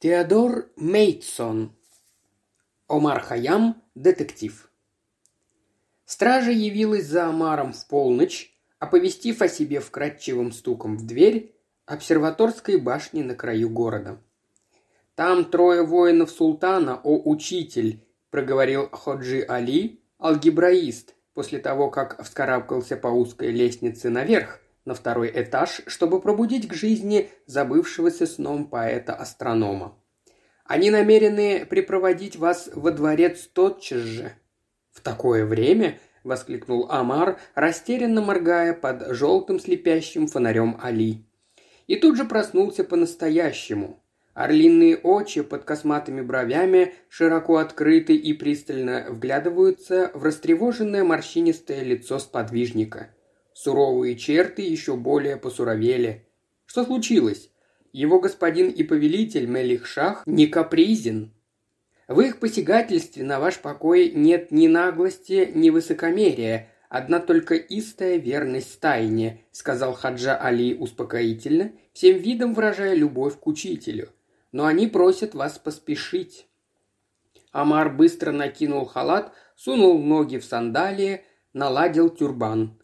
Теодор Мейтсон. Омар Хаям. Детектив. Стража явилась за Омаром в полночь, оповестив о себе вкрадчивым стуком в дверь обсерваторской башни на краю города. «Там трое воинов султана, о учитель», – проговорил Ходжи Али, алгебраист, после того, как вскарабкался по узкой лестнице наверх, на второй этаж, чтобы пробудить к жизни забывшегося сном поэта-астронома. Они намерены припроводить вас во дворец тотчас же. В такое время, воскликнул Амар, растерянно моргая под желтым слепящим фонарем Али. И тут же проснулся по-настоящему. Орлиные очи под косматыми бровями широко открыты и пристально вглядываются в растревоженное морщинистое лицо сподвижника. Суровые черты еще более посуровели. Что случилось? Его господин и повелитель Мелих-Шах не капризен. В их посягательстве на ваш покой нет ни наглости, ни высокомерия, одна только истая верность тайне», — сказал Хаджа Али успокоительно, всем видом выражая любовь к учителю. «Но они просят вас поспешить». Амар быстро накинул халат, сунул ноги в сандалии, наладил тюрбан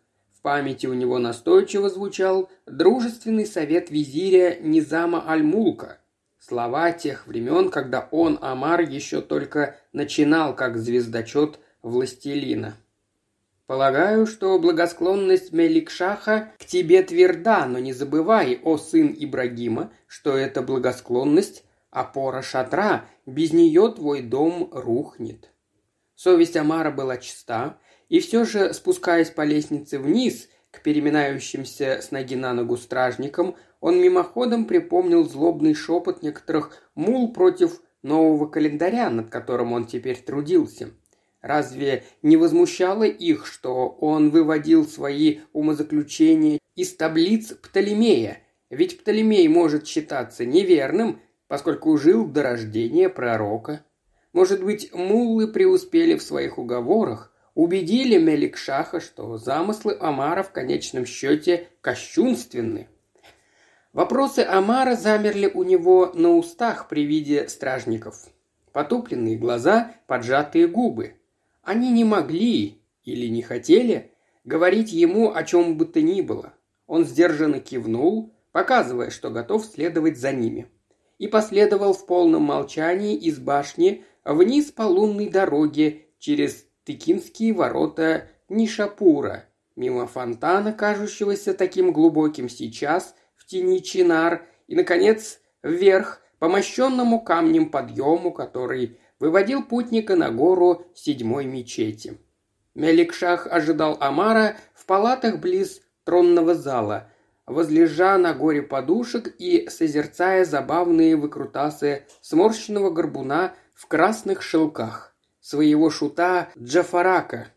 памяти у него настойчиво звучал дружественный совет визиря Низама Аль-Мулка. Слова тех времен, когда он, Амар, еще только начинал как звездочет властелина. Полагаю, что благосклонность Меликшаха к тебе тверда, но не забывай, о сын Ибрагима, что эта благосклонность – опора шатра, без нее твой дом рухнет. Совесть Амара была чиста, и все же, спускаясь по лестнице вниз, к переминающимся с ноги на ногу стражникам, он мимоходом припомнил злобный шепот некоторых мул против нового календаря, над которым он теперь трудился. Разве не возмущало их, что он выводил свои умозаключения из таблиц Птолемея? Ведь Птолемей может считаться неверным, поскольку жил до рождения пророка. Может быть, муллы преуспели в своих уговорах, убедили Меликшаха, что замыслы Амара в конечном счете кощунственны. Вопросы Амара замерли у него на устах при виде стражников. Потупленные глаза, поджатые губы. Они не могли или не хотели говорить ему о чем бы то ни было. Он сдержанно кивнул, показывая, что готов следовать за ними. И последовал в полном молчании из башни вниз по лунной дороге через Тыкинские ворота Нишапура, мимо фонтана, кажущегося таким глубоким сейчас, в тени чинар, и, наконец, вверх, по мощенному камнем подъему, который выводил путника на гору седьмой мечети. Меликшах ожидал Амара в палатах близ тронного зала, возлежа на горе подушек и созерцая забавные выкрутасы сморщенного горбуна в красных шелках своего шута Джафарака.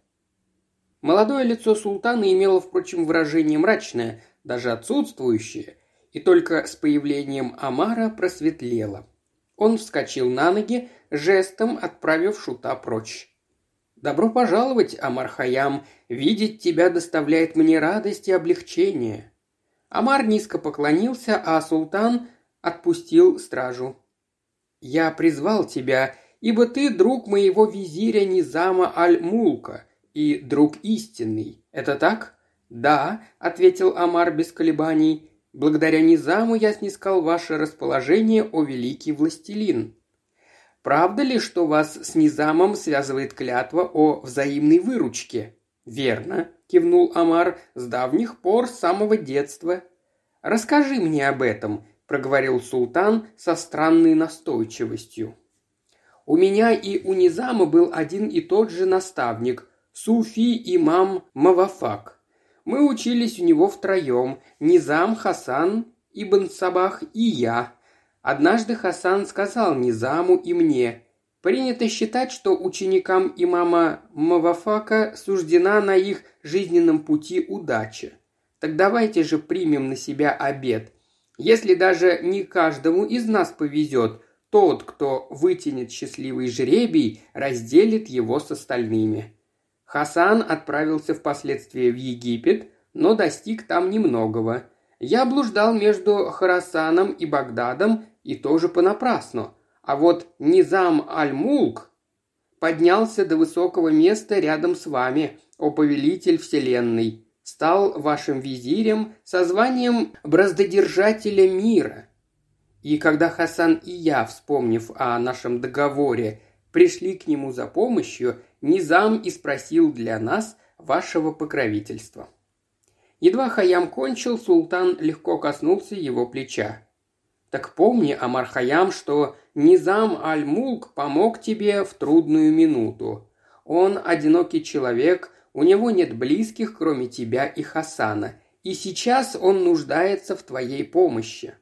Молодое лицо султана имело, впрочем, выражение мрачное, даже отсутствующее, и только с появлением Амара просветлело. Он вскочил на ноги, жестом отправив шута прочь. «Добро пожаловать, Амар Хаям. Видеть тебя доставляет мне радость и облегчение». Амар низко поклонился, а султан отпустил стражу. «Я призвал тебя ибо ты друг моего визиря Низама Аль-Мулка и друг истинный. Это так?» «Да», — ответил Амар без колебаний. «Благодаря Низаму я снискал ваше расположение, о великий властелин». «Правда ли, что вас с Низамом связывает клятва о взаимной выручке?» «Верно», — кивнул Амар, — «с давних пор, с самого детства». «Расскажи мне об этом», — проговорил султан со странной настойчивостью. У меня и у Низама был один и тот же наставник – Суфи имам Мавафак. Мы учились у него втроем – Низам, Хасан, Ибн Сабах и я. Однажды Хасан сказал Низаму и мне – Принято считать, что ученикам имама Мавафака суждена на их жизненном пути удача. Так давайте же примем на себя обед. Если даже не каждому из нас повезет, тот, кто вытянет счастливый жребий, разделит его с остальными. Хасан отправился впоследствии в Египет, но достиг там немногого. Я блуждал между Харасаном и Багдадом и тоже понапрасну. А вот Низам Аль-Мулк поднялся до высокого места рядом с вами, о повелитель вселенной, стал вашим визирем со званием браздодержателя мира. И когда Хасан и я, вспомнив о нашем договоре, пришли к нему за помощью, Низам и спросил для нас вашего покровительства. Едва Хаям кончил, султан легко коснулся его плеча. «Так помни, Амар Хаям, что Низам Аль-Мулк помог тебе в трудную минуту. Он одинокий человек, у него нет близких, кроме тебя и Хасана, и сейчас он нуждается в твоей помощи.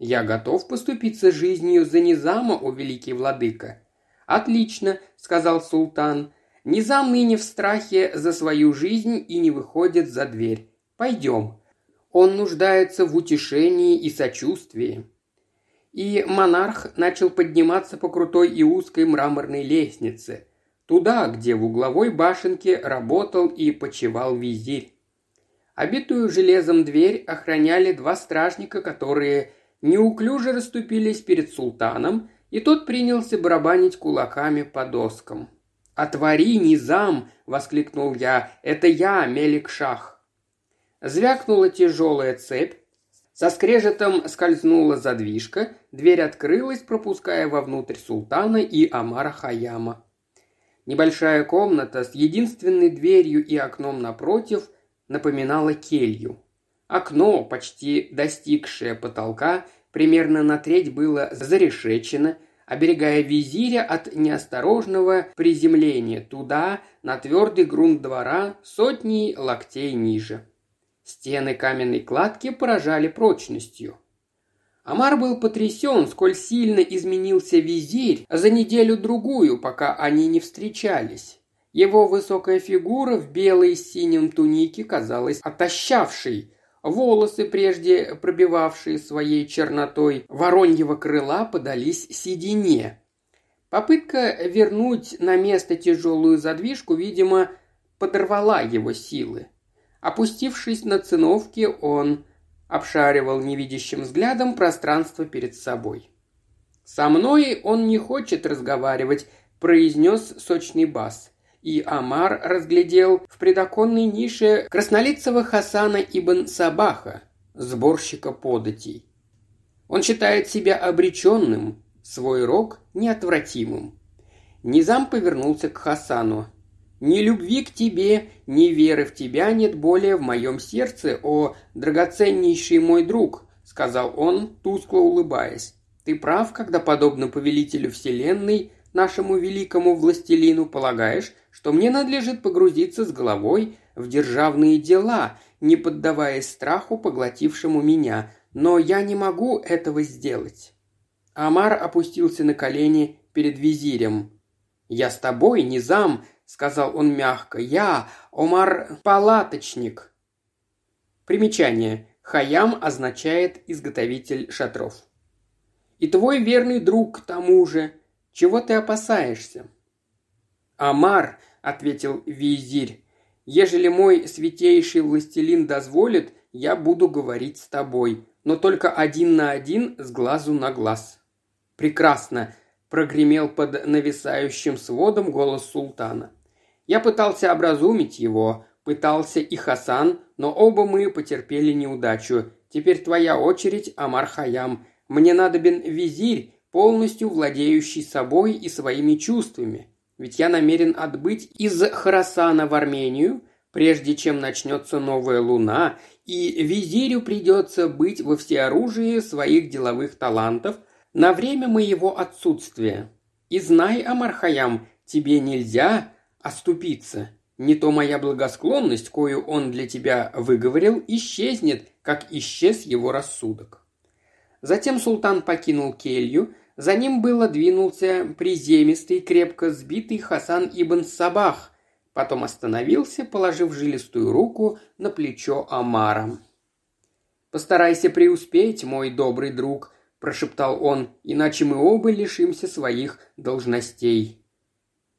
Я готов поступиться жизнью за Низама, о великий владыка». «Отлично», — сказал султан. «Низам ныне в страхе за свою жизнь и не выходит за дверь. Пойдем. Он нуждается в утешении и сочувствии. И монарх начал подниматься по крутой и узкой мраморной лестнице, туда, где в угловой башенке работал и почевал визирь. Обитую железом дверь охраняли два стражника, которые неуклюже расступились перед султаном, и тот принялся барабанить кулаками по доскам. «Отвори, Низам!» – воскликнул я. «Это я, Мелик Шах!» Звякнула тяжелая цепь, со скрежетом скользнула задвижка, дверь открылась, пропуская вовнутрь султана и Амара Хаяма. Небольшая комната с единственной дверью и окном напротив напоминала келью. Окно, почти достигшее потолка, примерно на треть было зарешечено, оберегая визиря от неосторожного приземления туда, на твердый грунт двора, сотни локтей ниже. Стены каменной кладки поражали прочностью. Амар был потрясен, сколь сильно изменился визирь за неделю-другую, пока они не встречались. Его высокая фигура в белой с синим тунике казалась отощавшей. Волосы, прежде пробивавшие своей чернотой вороньего крыла, подались седине. Попытка вернуть на место тяжелую задвижку, видимо, подорвала его силы. Опустившись на циновки, он обшаривал невидящим взглядом пространство перед собой. «Со мной он не хочет разговаривать», – произнес сочный бас. И Амар разглядел в предоконной нише краснолицего Хасана ибн Сабаха, сборщика податей. Он считает себя обреченным, свой рок неотвратимым. Низам повернулся к Хасану. Ни любви к тебе, ни веры в тебя нет более в моем сердце, о драгоценнейший мой друг», — сказал он, тускло улыбаясь. «Ты прав, когда, подобно повелителю вселенной, нашему великому властелину, полагаешь, что мне надлежит погрузиться с головой в державные дела, не поддаваясь страху, поглотившему меня, но я не могу этого сделать». Амар опустился на колени перед визирем. «Я с тобой, Низам», сказал он мягко. «Я, Омар Палаточник». Примечание. Хаям означает «изготовитель шатров». «И твой верный друг к тому же. Чего ты опасаешься?» «Амар», — ответил визирь, — «ежели мой святейший властелин дозволит, я буду говорить с тобой, но только один на один с глазу на глаз». «Прекрасно», — прогремел под нависающим сводом голос султана. Я пытался образумить его, пытался и Хасан, но оба мы потерпели неудачу. Теперь твоя очередь, Амар Хаям. Мне надобен визирь, полностью владеющий собой и своими чувствами. Ведь я намерен отбыть из Харасана в Армению, прежде чем начнется новая луна, и визирю придется быть во всеоружии своих деловых талантов на время моего отсутствия. И знай, Амархаям, тебе нельзя оступиться. Не то моя благосклонность, кою он для тебя выговорил, исчезнет, как исчез его рассудок. Затем султан покинул келью, за ним было двинулся приземистый, крепко сбитый Хасан ибн Сабах, потом остановился, положив жилистую руку на плечо Амара. «Постарайся преуспеть, мой добрый друг», – прошептал он, – «иначе мы оба лишимся своих должностей».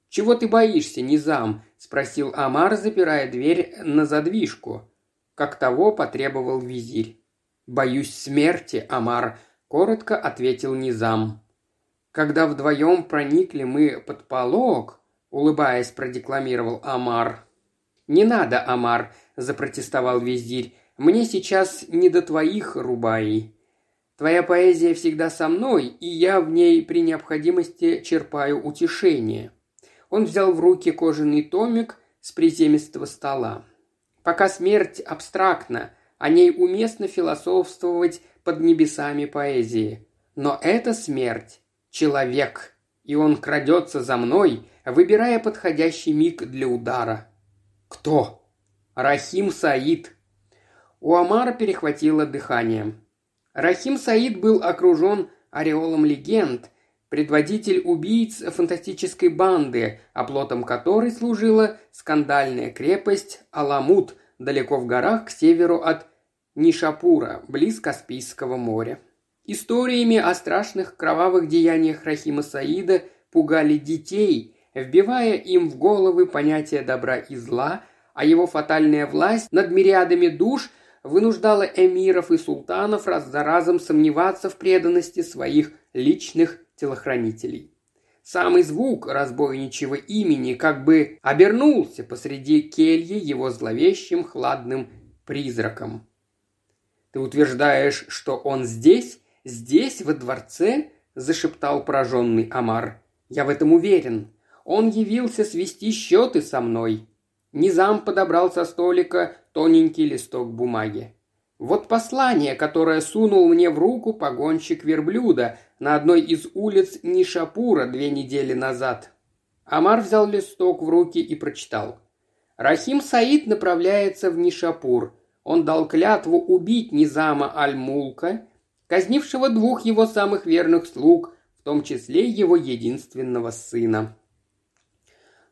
«Чего ты боишься, Низам?» – спросил Амар, запирая дверь на задвижку, как того потребовал визирь. «Боюсь смерти, Амар», — коротко ответил Низам. «Когда вдвоем проникли мы под полог», — улыбаясь, продекламировал Амар. «Не надо, Амар», — запротестовал визирь. «Мне сейчас не до твоих рубаей. Твоя поэзия всегда со мной, и я в ней при необходимости черпаю утешение». Он взял в руки кожаный томик с приземистого стола. Пока смерть абстрактна, о ней уместно философствовать под небесами поэзии. Но эта смерть – человек, и он крадется за мной, выбирая подходящий миг для удара. Кто? Рахим Саид. У Амара перехватило дыхание. Рахим Саид был окружен ореолом легенд, предводитель убийц фантастической банды, оплотом которой служила скандальная крепость Аламут, далеко в горах к северу от Нишапура, близ Каспийского моря. Историями о страшных кровавых деяниях Рахима Саида пугали детей, вбивая им в головы понятие добра и зла, а его фатальная власть над мириадами душ вынуждала эмиров и султанов раз за разом сомневаться в преданности своих личных телохранителей. Самый звук разбойничьего имени как бы обернулся посреди кельи его зловещим хладным призраком. «Ты утверждаешь, что он здесь? Здесь, во дворце?» – зашептал пораженный Амар. «Я в этом уверен. Он явился свести счеты со мной». Низам подобрал со столика тоненький листок бумаги. Вот послание, которое сунул мне в руку погонщик верблюда на одной из улиц Нишапура две недели назад. Амар взял листок в руки и прочитал. Рахим Саид направляется в Нишапур. Он дал клятву убить Низама Аль-Мулка, казнившего двух его самых верных слуг, в том числе его единственного сына.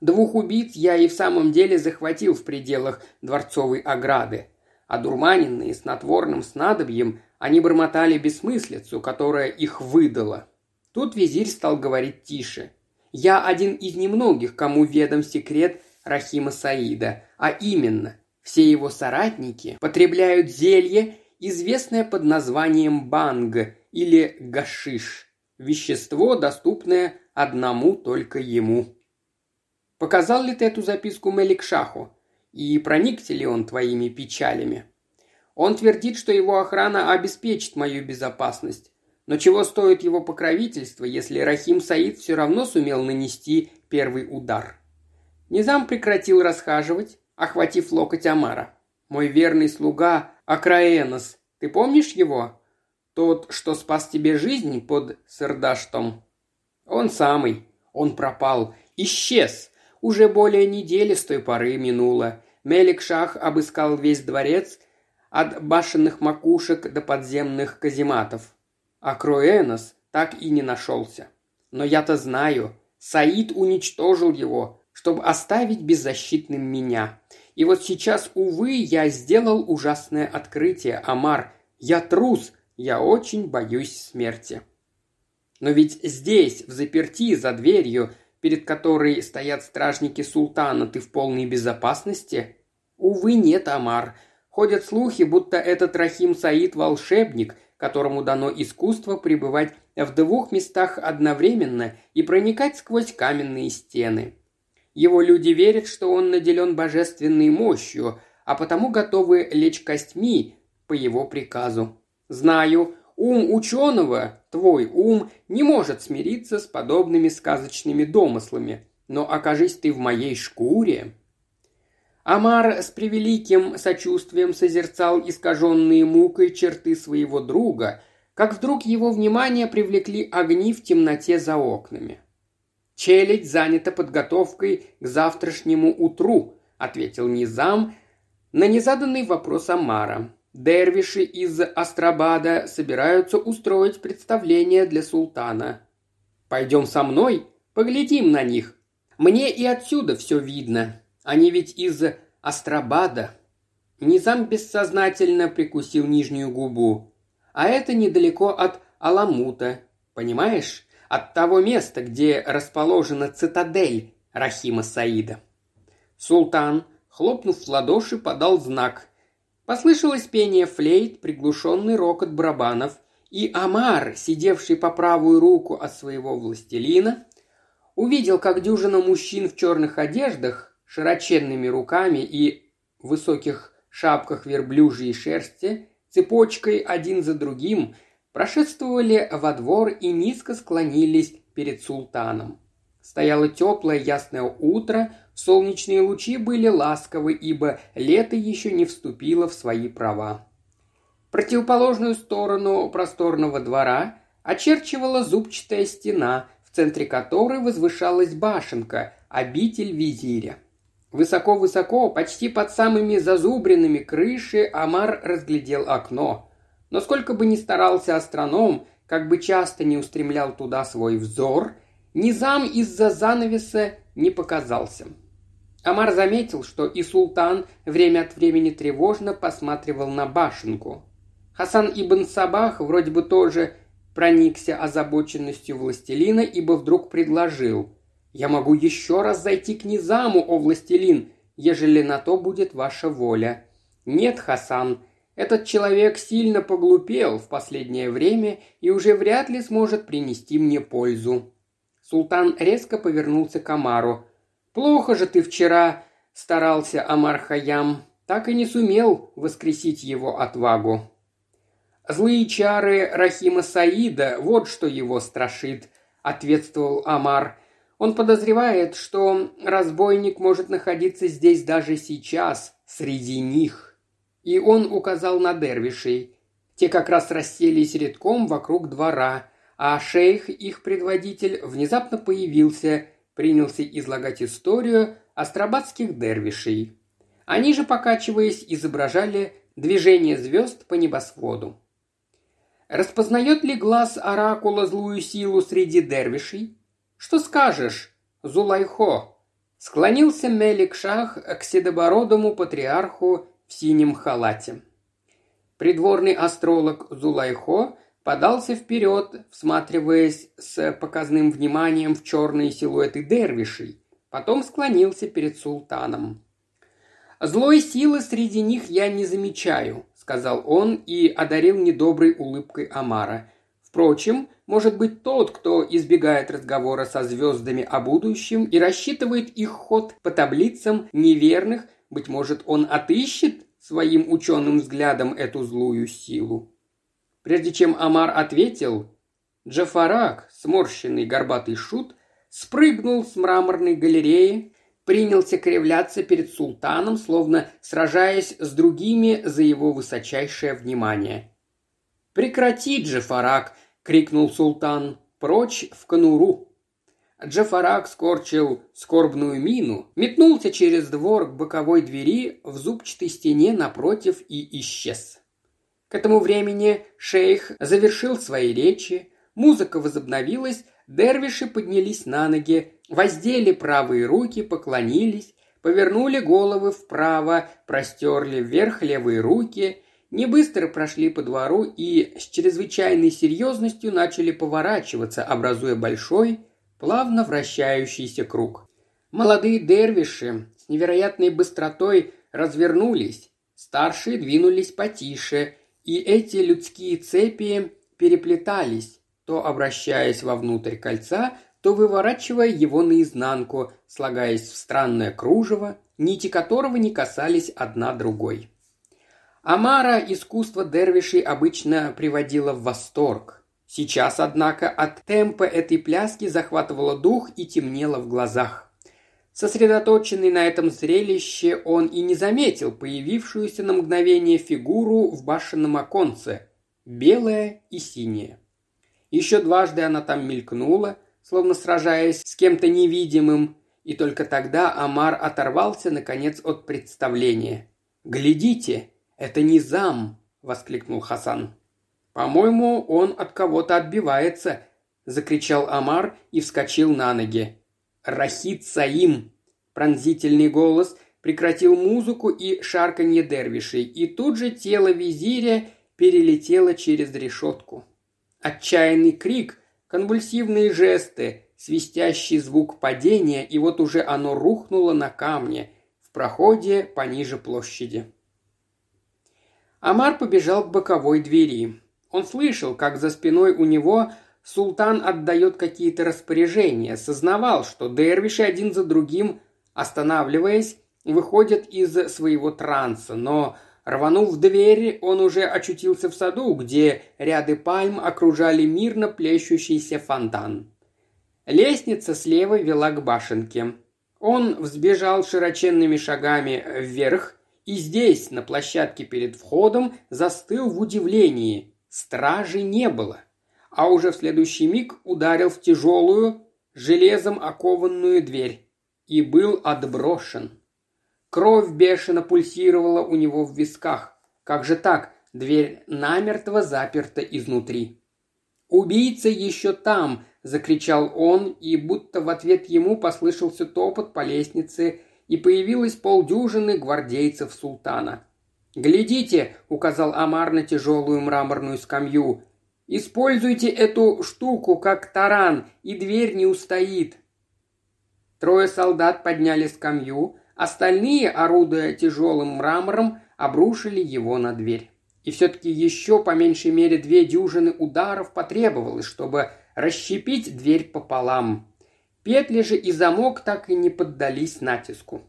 Двух убийц я и в самом деле захватил в пределах дворцовой ограды – Одурманенные снотворным снадобьем, они бормотали бессмыслицу, которая их выдала. Тут визирь стал говорить тише. «Я один из немногих, кому ведом секрет Рахима Саида, а именно, все его соратники потребляют зелье, известное под названием банг или гашиш, вещество, доступное одному только ему. Показал ли ты эту записку Меликшаху? и проникся ли он твоими печалями. Он твердит, что его охрана обеспечит мою безопасность. Но чего стоит его покровительство, если Рахим Саид все равно сумел нанести первый удар? Низам прекратил расхаживать, охватив локоть Амара. «Мой верный слуга Акраэнос, ты помнишь его? Тот, что спас тебе жизнь под Сардаштом?» «Он самый. Он пропал. Исчез. Уже более недели с той поры минуло. Мелик-Шах обыскал весь дворец от башенных макушек до подземных казематов. А Круэнос так и не нашелся. Но я-то знаю, Саид уничтожил его, чтобы оставить беззащитным меня. И вот сейчас, увы, я сделал ужасное открытие, Амар. Я трус, я очень боюсь смерти. Но ведь здесь, в заперти, за дверью, перед которой стоят стражники султана, ты в полной безопасности? Увы, нет, Амар. Ходят слухи, будто этот Рахим Саид – волшебник, которому дано искусство пребывать в двух местах одновременно и проникать сквозь каменные стены. Его люди верят, что он наделен божественной мощью, а потому готовы лечь костьми по его приказу. Знаю, Ум ученого, твой ум, не может смириться с подобными сказочными домыслами, но окажись ты в моей шкуре. Амар с превеликим сочувствием созерцал искаженные мукой черты своего друга, как вдруг его внимание привлекли огни в темноте за окнами. «Челядь занята подготовкой к завтрашнему утру», — ответил Низам на незаданный вопрос Амара. Дервиши из Астрабада собираются устроить представление для султана. Пойдем со мной, поглядим на них. Мне и отсюда все видно. Они ведь из Астрабада. Низам бессознательно прикусил нижнюю губу. А это недалеко от Аламута, понимаешь? От того места, где расположена цитадель Рахима Саида. Султан, хлопнув в ладоши, подал знак, Послышалось пение флейт, приглушенный рокот барабанов, и Амар, сидевший по правую руку от своего властелина, увидел, как дюжина мужчин в черных одеждах, широченными руками и высоких шапках верблюжьей шерсти, цепочкой один за другим, прошествовали во двор и низко склонились перед султаном. Стояло теплое ясное утро, солнечные лучи были ласковы, ибо лето еще не вступило в свои права. Противоположную сторону просторного двора очерчивала зубчатая стена, в центре которой возвышалась башенка, обитель визиря. Высоко-высоко, почти под самыми зазубринами крыши, Амар разглядел окно. Но сколько бы ни старался астроном, как бы часто не устремлял туда свой взор – Низам из-за занавеса не показался. Амар заметил, что и султан время от времени тревожно посматривал на башенку. Хасан ибн Сабах вроде бы тоже проникся озабоченностью властелина, ибо вдруг предложил «Я могу еще раз зайти к Низаму, о властелин, ежели на то будет ваша воля». «Нет, Хасан, этот человек сильно поглупел в последнее время и уже вряд ли сможет принести мне пользу. Султан резко повернулся к Амару. «Плохо же ты вчера старался, Амар Хаям, так и не сумел воскресить его отвагу». «Злые чары Рахима Саида, вот что его страшит», — ответствовал Амар. «Он подозревает, что разбойник может находиться здесь даже сейчас, среди них». И он указал на дервишей. Те как раз расселись редком вокруг двора — а шейх, их предводитель, внезапно появился, принялся излагать историю астробатских дервишей. Они же, покачиваясь, изображали движение звезд по небосводу. Распознает ли глаз оракула злую силу среди дервишей? Что скажешь, Зулайхо? Склонился Мелик Шах к седобородому патриарху в синем халате. Придворный астролог Зулайхо подался вперед, всматриваясь с показным вниманием в черные силуэты дервишей, потом склонился перед султаном. «Злой силы среди них я не замечаю», — сказал он и одарил недоброй улыбкой Амара. «Впрочем, может быть тот, кто избегает разговора со звездами о будущем и рассчитывает их ход по таблицам неверных, быть может, он отыщет своим ученым взглядом эту злую силу. Прежде чем Амар ответил, Джафарак, сморщенный горбатый шут, спрыгнул с мраморной галереи, принялся кривляться перед султаном, словно сражаясь с другими за его высочайшее внимание. «Прекрати, Джафарак!» — крикнул султан. «Прочь в конуру!» Джафарак скорчил скорбную мину, метнулся через двор к боковой двери в зубчатой стене напротив и исчез. К этому времени шейх завершил свои речи, музыка возобновилась, дервиши поднялись на ноги, воздели правые руки, поклонились, повернули головы вправо, простерли вверх левые руки, не быстро прошли по двору и с чрезвычайной серьезностью начали поворачиваться, образуя большой, плавно вращающийся круг. Молодые дервиши с невероятной быстротой развернулись, старшие двинулись потише, и эти людские цепи переплетались, то обращаясь вовнутрь кольца, то выворачивая его наизнанку, слагаясь в странное кружево, нити которого не касались одна другой. Амара искусство дервишей обычно приводило в восторг. Сейчас, однако, от темпа этой пляски захватывало дух и темнело в глазах. Сосредоточенный на этом зрелище, он и не заметил появившуюся на мгновение фигуру в башенном оконце, белая и синяя. Еще дважды она там мелькнула, словно сражаясь с кем-то невидимым, и только тогда Амар оторвался, наконец, от представления. «Глядите, это не зам!» – воскликнул Хасан. «По-моему, он от кого-то отбивается», – закричал Амар и вскочил на ноги. Рахит Саим!» Пронзительный голос прекратил музыку и шарканье дервишей, и тут же тело визиря перелетело через решетку. Отчаянный крик, конвульсивные жесты, свистящий звук падения, и вот уже оно рухнуло на камне в проходе пониже площади. Амар побежал к боковой двери. Он слышал, как за спиной у него султан отдает какие-то распоряжения, сознавал, что дервиши один за другим, останавливаясь, выходят из своего транса, но Рванув дверь, он уже очутился в саду, где ряды пальм окружали мирно плещущийся фонтан. Лестница слева вела к башенке. Он взбежал широченными шагами вверх и здесь, на площадке перед входом, застыл в удивлении. Стражи не было. А уже в следующий миг ударил в тяжелую, железом окованную дверь и был отброшен. Кровь бешено пульсировала у него в висках. Как же так? Дверь намертво заперта изнутри. «Убийца еще там!» – закричал он, и будто в ответ ему послышался топот по лестнице, и появилось полдюжины гвардейцев султана. «Глядите!» – указал Амар на тяжелую мраморную скамью. «Используйте эту штуку, как таран, и дверь не устоит!» Трое солдат подняли скамью, Остальные, орудуя тяжелым мрамором, обрушили его на дверь. И все-таки еще по меньшей мере две дюжины ударов потребовалось, чтобы расщепить дверь пополам. Петли же и замок так и не поддались натиску.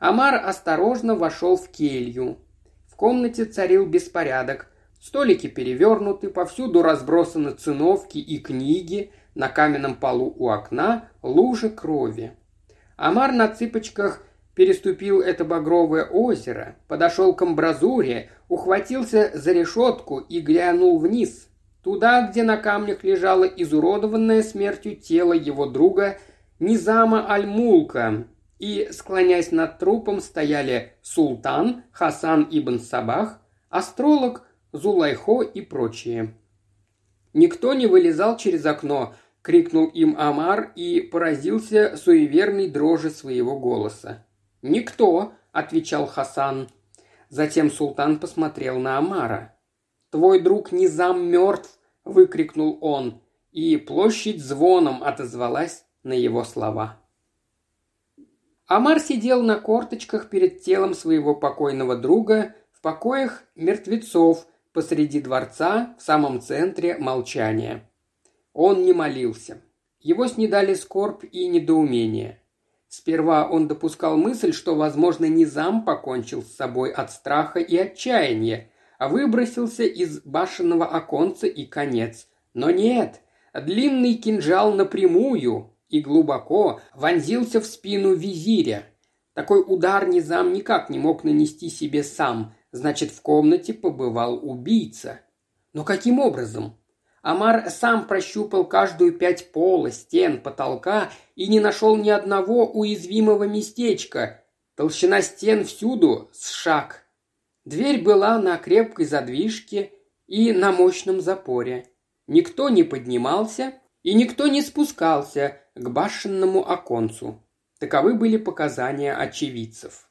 Амар осторожно вошел в келью. Комнате царил беспорядок. Столики перевернуты, повсюду разбросаны циновки и книги, на каменном полу у окна лужи крови. Амар на цыпочках переступил это багровое озеро, подошел к амбразуре, ухватился за решетку и глянул вниз, туда, где на камнях лежало изуродованное смертью тело его друга Низама Аль-Мулка, и, склоняясь над трупом, стояли Султан, Хасан ибн Сабах, астролог, Зулайхо и прочие. Никто не вылезал через окно, крикнул им Амар и поразился суеверной дрожи своего голоса. «Никто», – отвечал Хасан. Затем султан посмотрел на Амара. «Твой друг Низам мертв!» – выкрикнул он, и площадь звоном отозвалась на его слова. Амар сидел на корточках перед телом своего покойного друга в покоях мертвецов посреди дворца в самом центре молчания. Он не молился. Его снедали скорбь и недоумение. Сперва он допускал мысль, что, возможно, Низам покончил с собой от страха и отчаяния, а выбросился из башенного оконца и конец. Но нет, длинный кинжал напрямую и глубоко вонзился в спину визиря. Такой удар Низам никак не мог нанести себе сам, значит, в комнате побывал убийца. Но каким образом? Амар сам прощупал каждую пять пола, стен, потолка и не нашел ни одного уязвимого местечка. Толщина стен всюду с шаг. Дверь была на крепкой задвижке и на мощном запоре. Никто не поднимался и никто не спускался к башенному оконцу. Таковы были показания очевидцев.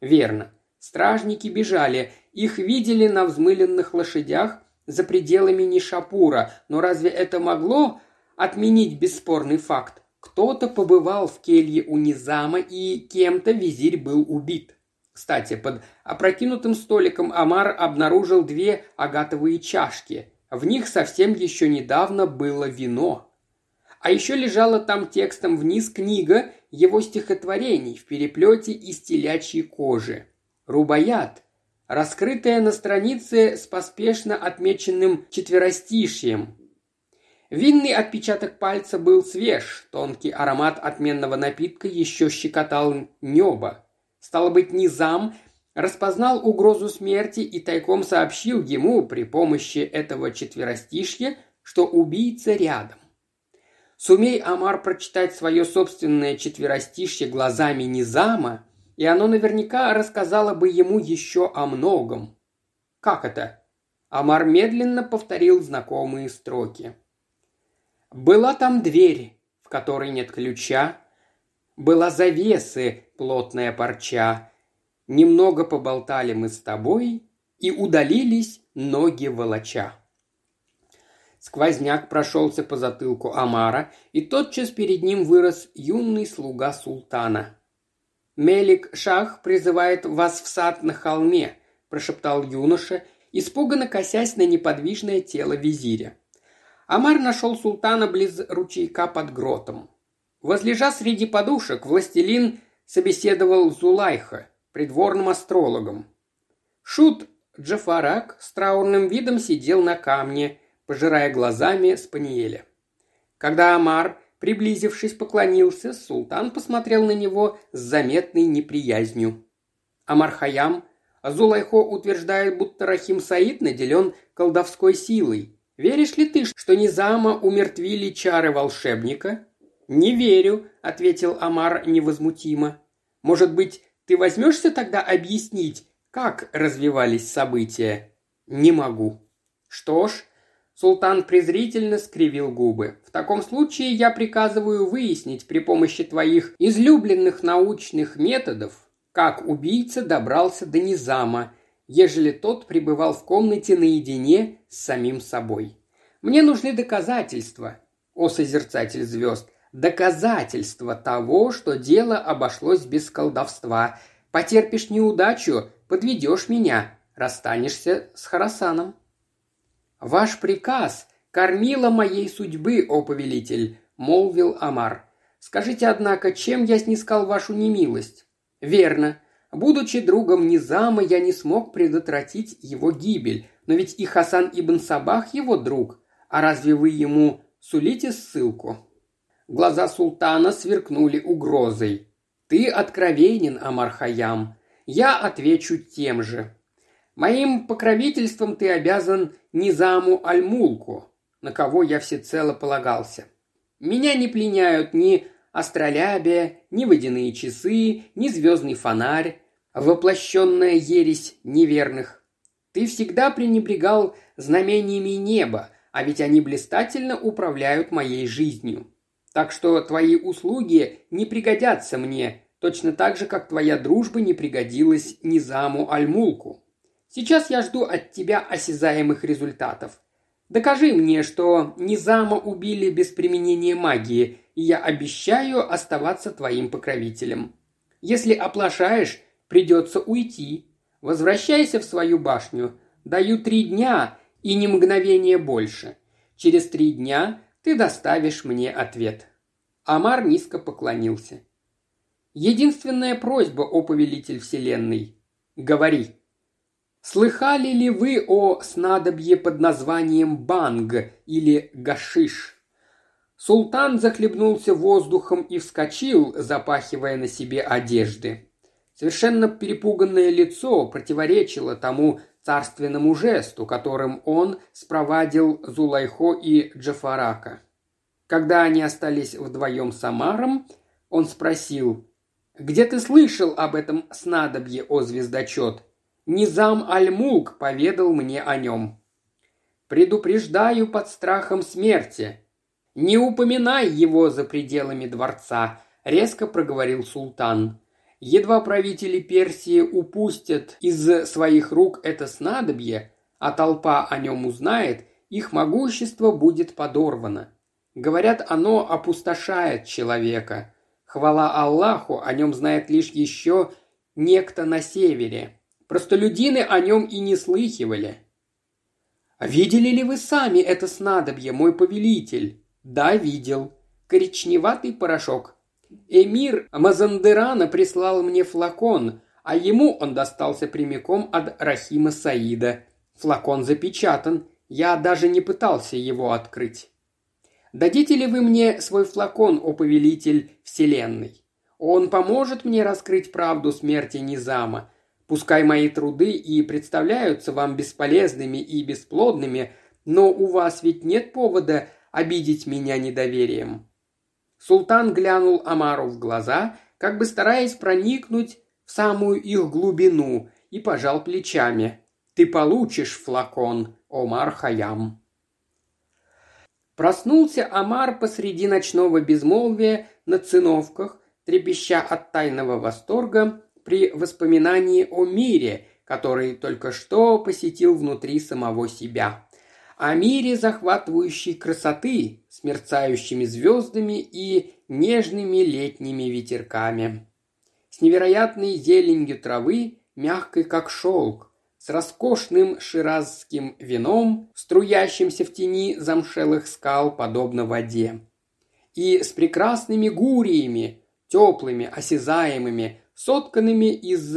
Верно. Стражники бежали, их видели на взмыленных лошадях за пределами Нишапура, но разве это могло отменить бесспорный факт? Кто-то побывал в келье у Низама, и кем-то визирь был убит. Кстати, под опрокинутым столиком Амар обнаружил две агатовые чашки. В них совсем еще недавно было вино. А еще лежала там текстом вниз книга его стихотворений в переплете из телячьей кожи. Рубаят, раскрытая на странице с поспешно отмеченным четверостишьем. Винный отпечаток пальца был свеж, тонкий аромат отменного напитка еще щекотал небо. Стало быть, Низам распознал угрозу смерти и тайком сообщил ему при помощи этого четверостишья, что убийца рядом. Сумей Амар прочитать свое собственное четверостишье глазами Низама, и оно наверняка рассказало бы ему еще о многом. Как это? Амар медленно повторил знакомые строки. Была там дверь, в которой нет ключа, была завесы, плотная парча. Немного поболтали мы с тобой, и удалились ноги волоча. Сквозняк прошелся по затылку Амара, и тотчас перед ним вырос юный слуга султана. Мелик Шах призывает вас в сад на холме», – прошептал юноша, испуганно косясь на неподвижное тело визиря. Амар нашел султана близ ручейка под гротом. Возлежа среди подушек, властелин собеседовал Зулайха, придворным астрологом. Шут Джафарак с траурным видом сидел на камне, пожирая глазами Спаниеля. Когда Амар, приблизившись, поклонился, султан посмотрел на него с заметной неприязнью. Амар Хаям Зулайхо утверждает, будто Рахим Саид наделен колдовской силой. Веришь ли ты, что Низама умертвили чары волшебника? Не верю, ответил Амар невозмутимо. Может быть, ты возьмешься тогда объяснить, как развивались события? Не могу. Что ж, Султан презрительно скривил губы. «В таком случае я приказываю выяснить при помощи твоих излюбленных научных методов, как убийца добрался до Низама, ежели тот пребывал в комнате наедине с самим собой. Мне нужны доказательства, о созерцатель звезд, доказательства того, что дело обошлось без колдовства. Потерпишь неудачу, подведешь меня, расстанешься с Харасаном. «Ваш приказ – кормила моей судьбы, о повелитель», – молвил Амар. «Скажите, однако, чем я снискал вашу немилость?» «Верно. Будучи другом Низама, я не смог предотвратить его гибель, но ведь и Хасан ибн Сабах его друг. А разве вы ему сулите ссылку?» Глаза султана сверкнули угрозой. «Ты откровенен, Амар Хаям. Я отвечу тем же. Моим покровительством ты обязан Низаму Альмулку, на кого я всецело полагался. Меня не пленяют ни астролябия, ни водяные часы, ни звездный фонарь, воплощенная ересь неверных. Ты всегда пренебрегал знамениями неба, а ведь они блистательно управляют моей жизнью. Так что твои услуги не пригодятся мне, точно так же, как твоя дружба не пригодилась Низаму Альмулку. Сейчас я жду от тебя осязаемых результатов. Докажи мне, что Низама убили без применения магии, и я обещаю оставаться твоим покровителем. Если оплошаешь, придется уйти. Возвращайся в свою башню. Даю три дня и не мгновение больше. Через три дня ты доставишь мне ответ». Амар низко поклонился. «Единственная просьба, о повелитель вселенной. Говори». Слыхали ли вы о снадобье под названием банг или гашиш? Султан захлебнулся воздухом и вскочил, запахивая на себе одежды. Совершенно перепуганное лицо противоречило тому царственному жесту, которым он спровадил Зулайхо и Джафарака. Когда они остались вдвоем с Амаром, он спросил, «Где ты слышал об этом снадобье, о звездочет?» Низам Аль-Мулк поведал мне о нем. Предупреждаю под страхом смерти. Не упоминай его за пределами дворца, резко проговорил султан. Едва правители Персии упустят из своих рук это снадобье, а толпа о нем узнает, их могущество будет подорвано. Говорят, оно опустошает человека. Хвала Аллаху, о нем знает лишь еще некто на севере. Простолюдины о нем и не слыхивали. «А видели ли вы сами это снадобье, мой повелитель?» «Да, видел. Коричневатый порошок. Эмир Мазандерана прислал мне флакон, а ему он достался прямиком от Рахима Саида. Флакон запечатан. Я даже не пытался его открыть. Дадите ли вы мне свой флакон, о повелитель Вселенной? Он поможет мне раскрыть правду смерти Низама, Пускай мои труды и представляются вам бесполезными и бесплодными, но у вас ведь нет повода обидеть меня недоверием». Султан глянул Амару в глаза, как бы стараясь проникнуть в самую их глубину, и пожал плечами. «Ты получишь флакон, Омар Хаям». Проснулся Амар посреди ночного безмолвия на циновках, трепеща от тайного восторга при воспоминании о мире, который только что посетил внутри самого себя. О мире захватывающей красоты с мерцающими звездами и нежными летними ветерками. С невероятной зеленью травы, мягкой как шелк, с роскошным ширазским вином, струящимся в тени замшелых скал, подобно воде. И с прекрасными гуриями, теплыми, осязаемыми, сотканными из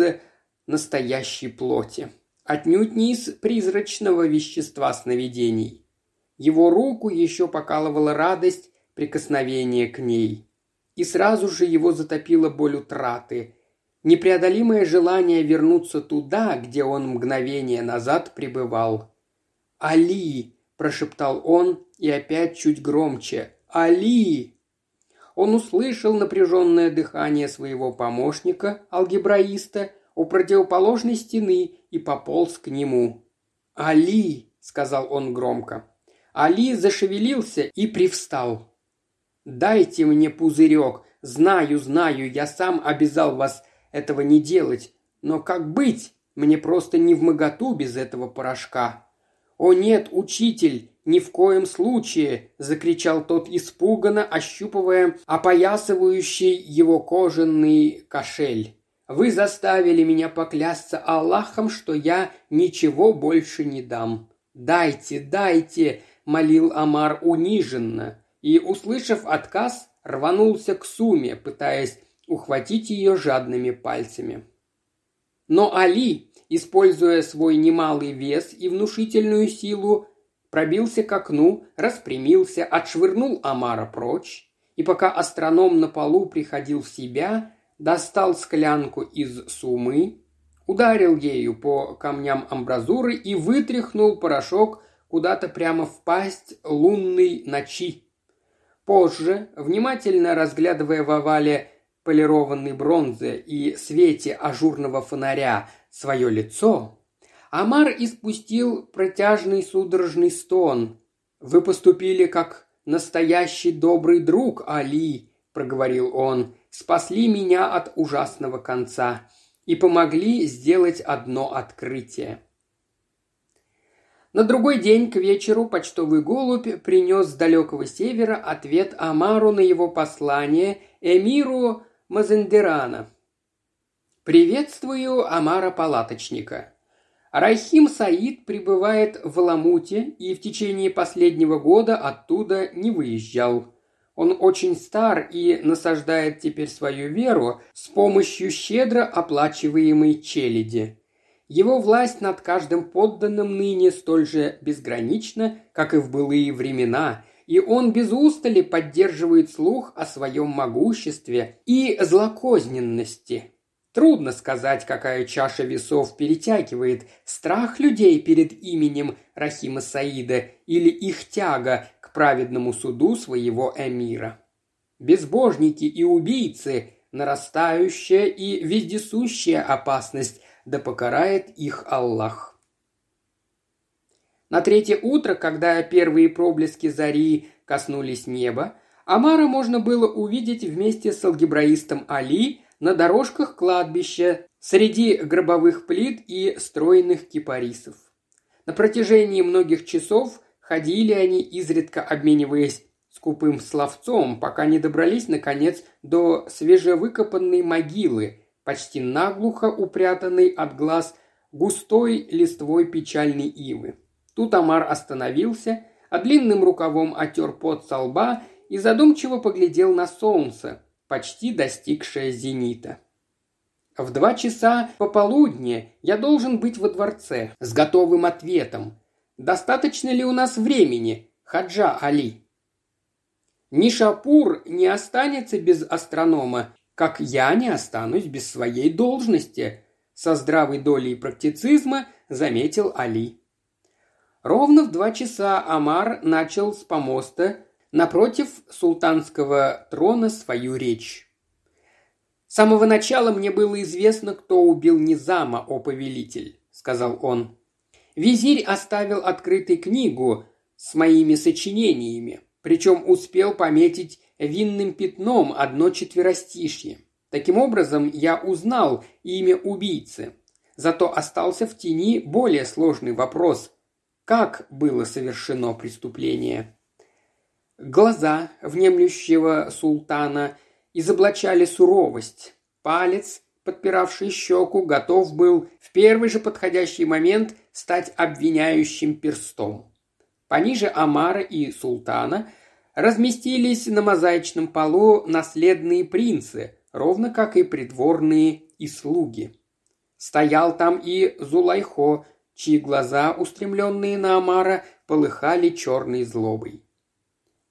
настоящей плоти. Отнюдь не из призрачного вещества сновидений. Его руку еще покалывала радость прикосновения к ней. И сразу же его затопила боль утраты, непреодолимое желание вернуться туда, где он мгновение назад пребывал. «Али!» – прошептал он и опять чуть громче. «Али!» Он услышал напряженное дыхание своего помощника, алгебраиста, у противоположной стены и пополз к нему. «Али!» – сказал он громко. Али зашевелился и привстал. «Дайте мне пузырек. Знаю, знаю, я сам обязал вас этого не делать. Но как быть? Мне просто не в моготу без этого порошка». «О нет, учитель, ни в коем случае!» – закричал тот испуганно, ощупывая опоясывающий его кожаный кошель. «Вы заставили меня поклясться Аллахом, что я ничего больше не дам. Дайте, дайте!» – молил Амар униженно и, услышав отказ, рванулся к Суме, пытаясь ухватить ее жадными пальцами. Но Али, используя свой немалый вес и внушительную силу, пробился к окну, распрямился, отшвырнул Амара прочь, и пока астроном на полу приходил в себя, достал склянку из сумы, ударил ею по камням амбразуры и вытряхнул порошок куда-то прямо в пасть лунной ночи. Позже, внимательно разглядывая в овале полированной бронзы и свете ажурного фонаря свое лицо, Амар испустил протяжный судорожный стон. «Вы поступили как настоящий добрый друг, Али», — проговорил он, — «спасли меня от ужасного конца и помогли сделать одно открытие». На другой день к вечеру почтовый голубь принес с далекого севера ответ Амару на его послание эмиру Мазендерана. «Приветствую Амара Палаточника. Рахим Саид пребывает в Ламуте и в течение последнего года оттуда не выезжал. Он очень стар и насаждает теперь свою веру с помощью щедро оплачиваемой челяди. Его власть над каждым подданным ныне столь же безгранична, как и в былые времена, и он без устали поддерживает слух о своем могуществе и злокозненности. Трудно сказать, какая чаша весов перетягивает страх людей перед именем Рахима Саида или их тяга к праведному суду своего эмира. Безбожники и убийцы – нарастающая и вездесущая опасность да покарает их Аллах. На третье утро, когда первые проблески зари коснулись неба, Амара можно было увидеть вместе с алгебраистом Али на дорожках кладбища среди гробовых плит и стройных кипарисов. На протяжении многих часов ходили они, изредка обмениваясь скупым словцом, пока не добрались, наконец, до свежевыкопанной могилы, почти наглухо упрятанный от глаз густой листвой печальной ивы. Тут Амар остановился, а длинным рукавом отер пот со лба и задумчиво поглядел на солнце, почти достигшее зенита. В два часа пополудни я должен быть во дворце с готовым ответом. Достаточно ли у нас времени, Хаджа Али? Нишапур не останется без астронома как я не останусь без своей должности», – со здравой долей практицизма заметил Али. Ровно в два часа Амар начал с помоста напротив султанского трона свою речь. «С самого начала мне было известно, кто убил Низама, о повелитель», – сказал он. «Визирь оставил открытой книгу с моими сочинениями, причем успел пометить винным пятном одно четверостишье. Таким образом, я узнал имя убийцы. Зато остался в тени более сложный вопрос. Как было совершено преступление? Глаза внемлющего султана изоблачали суровость. Палец, подпиравший щеку, готов был в первый же подходящий момент стать обвиняющим перстом. Пониже Амара и Султана разместились на мозаичном полу наследные принцы, ровно как и придворные и слуги. Стоял там и Зулайхо, чьи глаза, устремленные на Амара, полыхали черной злобой.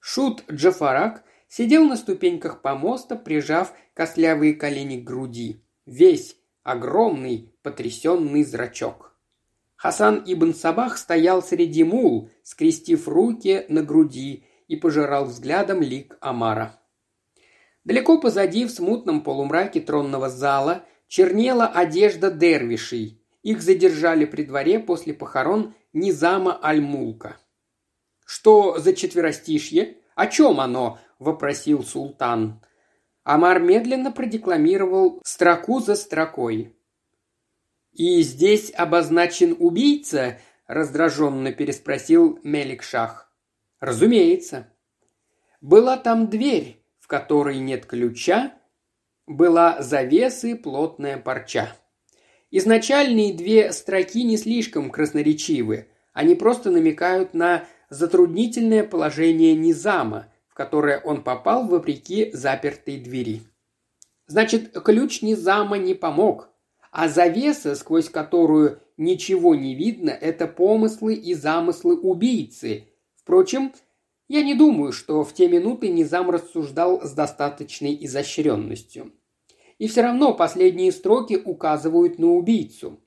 Шут Джафарак сидел на ступеньках помоста, прижав костлявые колени к груди. Весь огромный, потрясенный зрачок. Хасан ибн Сабах стоял среди мул, скрестив руки на груди и пожирал взглядом лик Амара. Далеко позади, в смутном полумраке тронного зала, чернела одежда дервишей. Их задержали при дворе после похорон Низама Аль-Мулка. «Что за четверостишье? О чем оно?» – вопросил султан. Амар медленно продекламировал строку за строкой. «И здесь обозначен убийца?» – раздраженно переспросил Мелик Шах. «Разумеется». «Была там дверь, в которой нет ключа, была завесы плотная парча». Изначальные две строки не слишком красноречивы. Они просто намекают на затруднительное положение Низама, в которое он попал вопреки запертой двери. Значит, ключ Низама не помог, а завеса, сквозь которую ничего не видно, это помыслы и замыслы убийцы. Впрочем, я не думаю, что в те минуты Низам рассуждал с достаточной изощренностью. И все равно последние строки указывают на убийцу.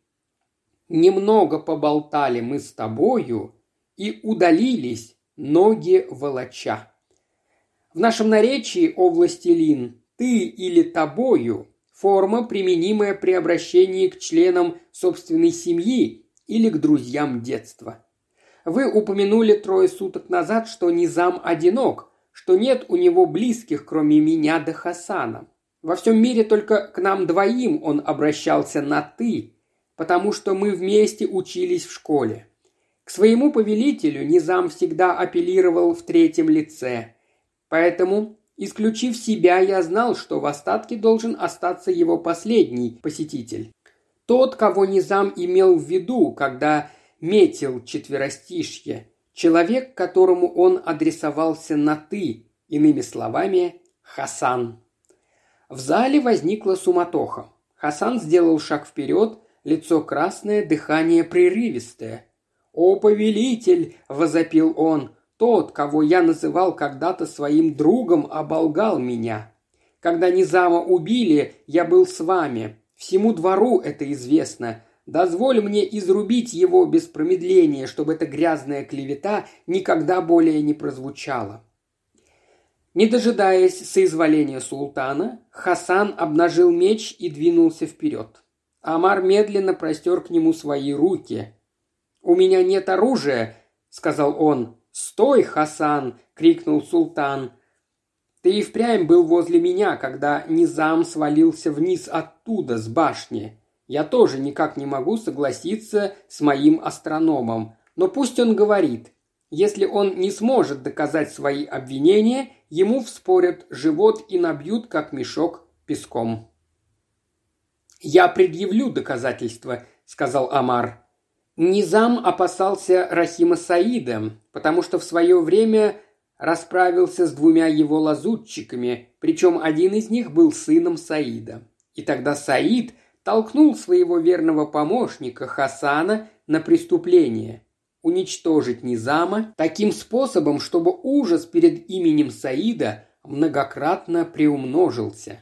«Немного поболтали мы с тобою, и удалились ноги волоча». В нашем наречии, о властелин, ты или тобою – форма, применимая при обращении к членам собственной семьи или к друзьям детства. Вы упомянули трое суток назад, что Низам одинок, что нет у него близких, кроме меня да Хасана. Во всем мире только к нам двоим он обращался на «ты», потому что мы вместе учились в школе. К своему повелителю Низам всегда апеллировал в третьем лице. Поэтому, исключив себя, я знал, что в остатке должен остаться его последний посетитель. Тот, кого Низам имел в виду, когда метил четверостишье. Человек, которому он адресовался на «ты», иными словами, Хасан. В зале возникла суматоха. Хасан сделал шаг вперед, лицо красное, дыхание прерывистое. «О, повелитель!» – возопил он. «Тот, кого я называл когда-то своим другом, оболгал меня. Когда Низама убили, я был с вами. Всему двору это известно. Дозволь мне изрубить его без промедления, чтобы эта грязная клевета никогда более не прозвучала. Не дожидаясь соизволения султана, Хасан обнажил меч и двинулся вперед. Амар медленно простер к нему свои руки. «У меня нет оружия», — сказал он. «Стой, Хасан!» — крикнул султан. «Ты и впрямь был возле меня, когда Низам свалился вниз оттуда, с башни. Я тоже никак не могу согласиться с моим астрономом. Но пусть он говорит. Если он не сможет доказать свои обвинения, ему вспорят живот и набьют, как мешок, песком. «Я предъявлю доказательства», — сказал Амар. Низам опасался Рахима Саида, потому что в свое время расправился с двумя его лазутчиками, причем один из них был сыном Саида. И тогда Саид толкнул своего верного помощника Хасана на преступление уничтожить Низама таким способом, чтобы ужас перед именем Саида многократно приумножился.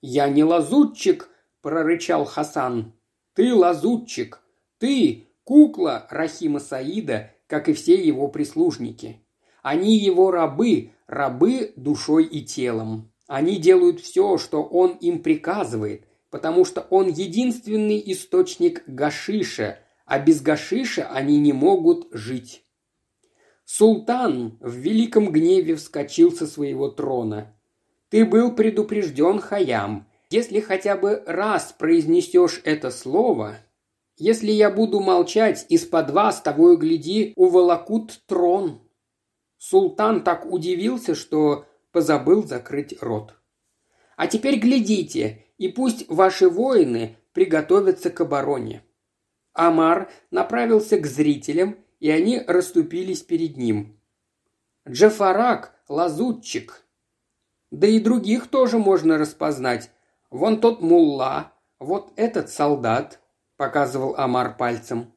«Я не лазутчик!» – прорычал Хасан. «Ты лазутчик! Ты – кукла Рахима Саида, как и все его прислужники. Они его рабы, рабы душой и телом. Они делают все, что он им приказывает, потому что он единственный источник гашиша, а без гашиша они не могут жить. Султан в великом гневе вскочил со своего трона. «Ты был предупрежден, Хаям. Если хотя бы раз произнесешь это слово, если я буду молчать, из-под вас, того и гляди, уволокут трон». Султан так удивился, что позабыл закрыть рот. «А теперь глядите, и пусть ваши воины приготовятся к обороне». Амар направился к зрителям, и они расступились перед ним. Джафарак, лазутчик. Да и других тоже можно распознать. Вон тот мулла, вот этот солдат, показывал Амар пальцем.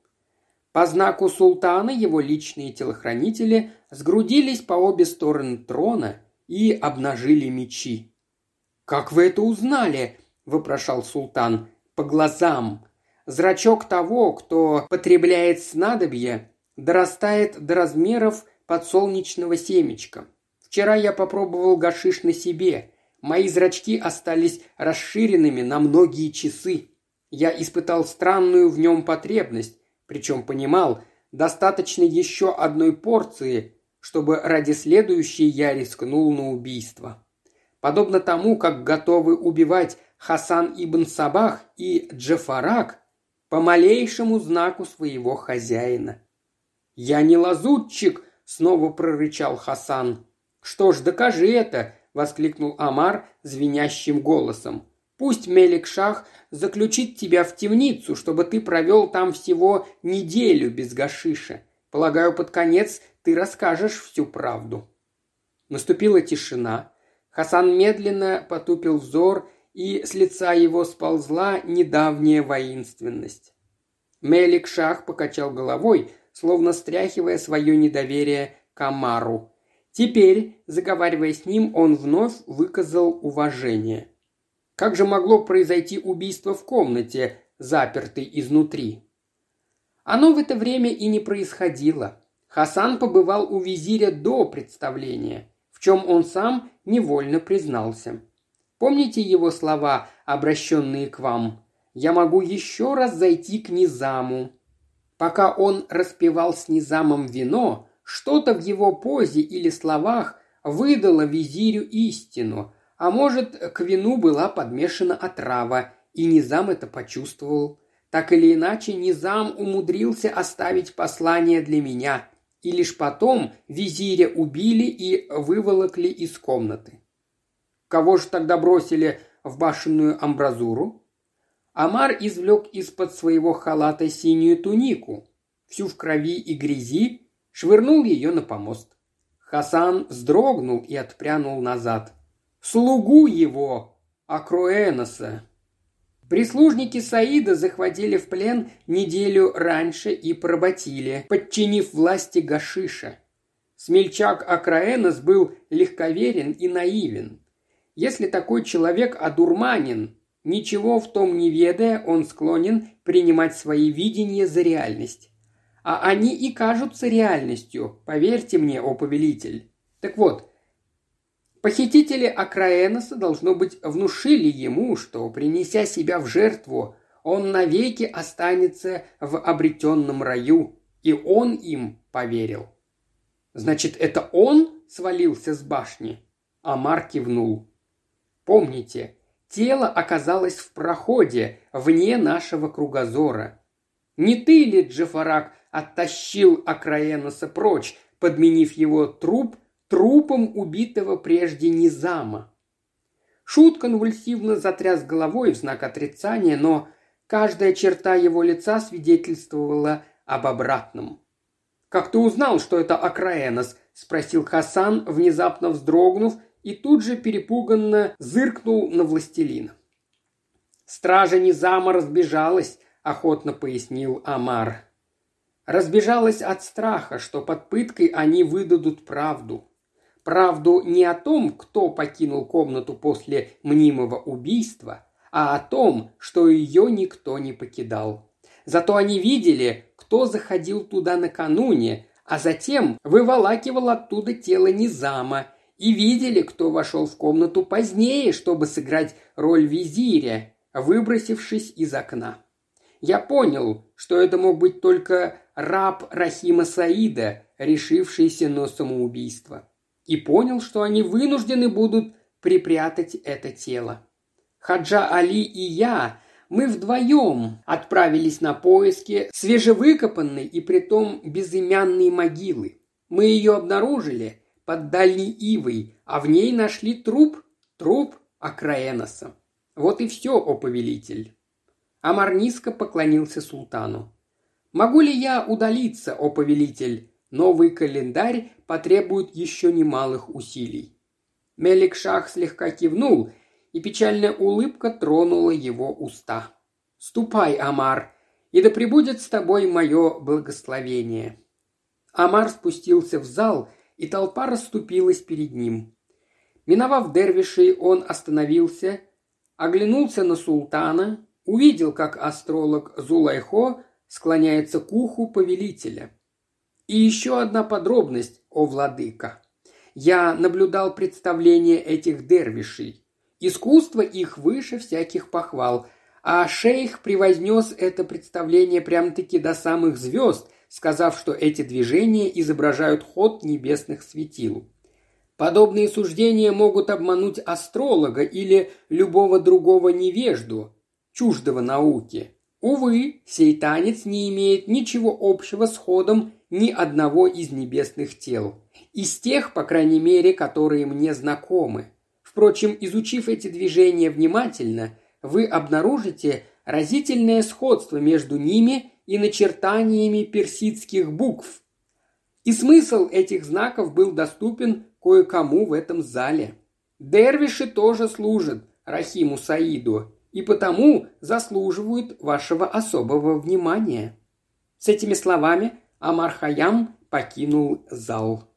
По знаку султана его личные телохранители сгрудились по обе стороны трона и обнажили мечи. «Как вы это узнали?» – вопрошал султан. «По глазам. Зрачок того, кто потребляет снадобье, дорастает до размеров подсолнечного семечка. Вчера я попробовал гашиш на себе. Мои зрачки остались расширенными на многие часы. Я испытал странную в нем потребность, причем понимал, достаточно еще одной порции, чтобы ради следующей я рискнул на убийство. Подобно тому, как готовы убивать Хасан ибн Сабах и Джафарак по малейшему знаку своего хозяина. «Я не лазутчик!» – снова прорычал Хасан. «Что ж, докажи это!» – воскликнул Амар звенящим голосом. «Пусть Мелик Шах заключит тебя в темницу, чтобы ты провел там всего неделю без гашиша. Полагаю, под конец ты расскажешь всю правду». Наступила тишина. Хасан медленно потупил взор, и с лица его сползла недавняя воинственность. Мелик Шах покачал головой, словно стряхивая свое недоверие к Амару. Теперь, заговаривая с ним, он вновь выказал уважение. Как же могло произойти убийство в комнате, запертой изнутри? Оно в это время и не происходило. Хасан побывал у визиря до представления, в чем он сам невольно признался. Помните его слова, обращенные к вам? «Я могу еще раз зайти к Низаму, Пока он распивал с Низамом вино, что-то в его позе или словах выдало визирю истину, а может, к вину была подмешана отрава, и Низам это почувствовал. Так или иначе, Низам умудрился оставить послание для меня, и лишь потом визиря убили и выволокли из комнаты. Кого же тогда бросили в башенную амбразуру? Амар извлек из-под своего халата синюю тунику, всю в крови и грязи, швырнул ее на помост. Хасан вздрогнул и отпрянул назад. «Слугу его, Акроэноса!» Прислужники Саида захватили в плен неделю раньше и поработили, подчинив власти Гашиша. Смельчак Акраэнос был легковерен и наивен. Если такой человек одурманен, Ничего в том не ведая, он склонен принимать свои видения за реальность. А они и кажутся реальностью, поверьте мне, о повелитель. Так вот, похитители Акраэноса, должно быть, внушили ему, что, принеся себя в жертву, он навеки останется в обретенном раю, и он им поверил. Значит, это он свалился с башни? Амар кивнул. Помните, Тело оказалось в проходе, вне нашего кругозора. Не ты ли, Джефарак, оттащил Акраеноса прочь, подменив его труп трупом убитого прежде Низама? Шут конвульсивно затряс головой в знак отрицания, но каждая черта его лица свидетельствовала об обратном. «Как ты узнал, что это Акраенос?» – спросил Хасан, внезапно вздрогнув и тут же перепуганно зыркнул на властелина. «Стража Низама разбежалась», – охотно пояснил Амар. Разбежалась от страха, что под пыткой они выдадут правду. Правду не о том, кто покинул комнату после мнимого убийства, а о том, что ее никто не покидал. Зато они видели, кто заходил туда накануне, а затем выволакивал оттуда тело Низама и видели, кто вошел в комнату позднее, чтобы сыграть роль визиря, выбросившись из окна. Я понял, что это мог быть только раб Рахима Саида, решившийся на самоубийство. И понял, что они вынуждены будут припрятать это тело. Хаджа Али и я, мы вдвоем отправились на поиски свежевыкопанной и притом безымянной могилы. Мы ее обнаружили – под дальней ивой, а в ней нашли труп, труп Акраэноса. Вот и все, о повелитель». Амар низко поклонился султану. «Могу ли я удалиться, о повелитель? Новый календарь потребует еще немалых усилий». Мелик Шах слегка кивнул, и печальная улыбка тронула его уста. «Ступай, Амар, и да пребудет с тобой мое благословение». Амар спустился в зал, и толпа расступилась перед ним. Миновав дервишей, он остановился, оглянулся на султана, увидел, как астролог Зулайхо склоняется к уху повелителя. И еще одна подробность, о владыка. Я наблюдал представление этих дервишей. Искусство их выше всяких похвал, а шейх превознес это представление прямо-таки до самых звезд, сказав, что эти движения изображают ход небесных светил. Подобные суждения могут обмануть астролога или любого другого невежду, чуждого науки. Увы, сей танец не имеет ничего общего с ходом ни одного из небесных тел. Из тех, по крайней мере, которые мне знакомы. Впрочем, изучив эти движения внимательно, вы обнаружите разительное сходство между ними и начертаниями персидских букв. И смысл этих знаков был доступен кое-кому в этом зале. Дервиши тоже служат Рахиму Саиду и потому заслуживают вашего особого внимания. С этими словами Амар Хаям покинул зал.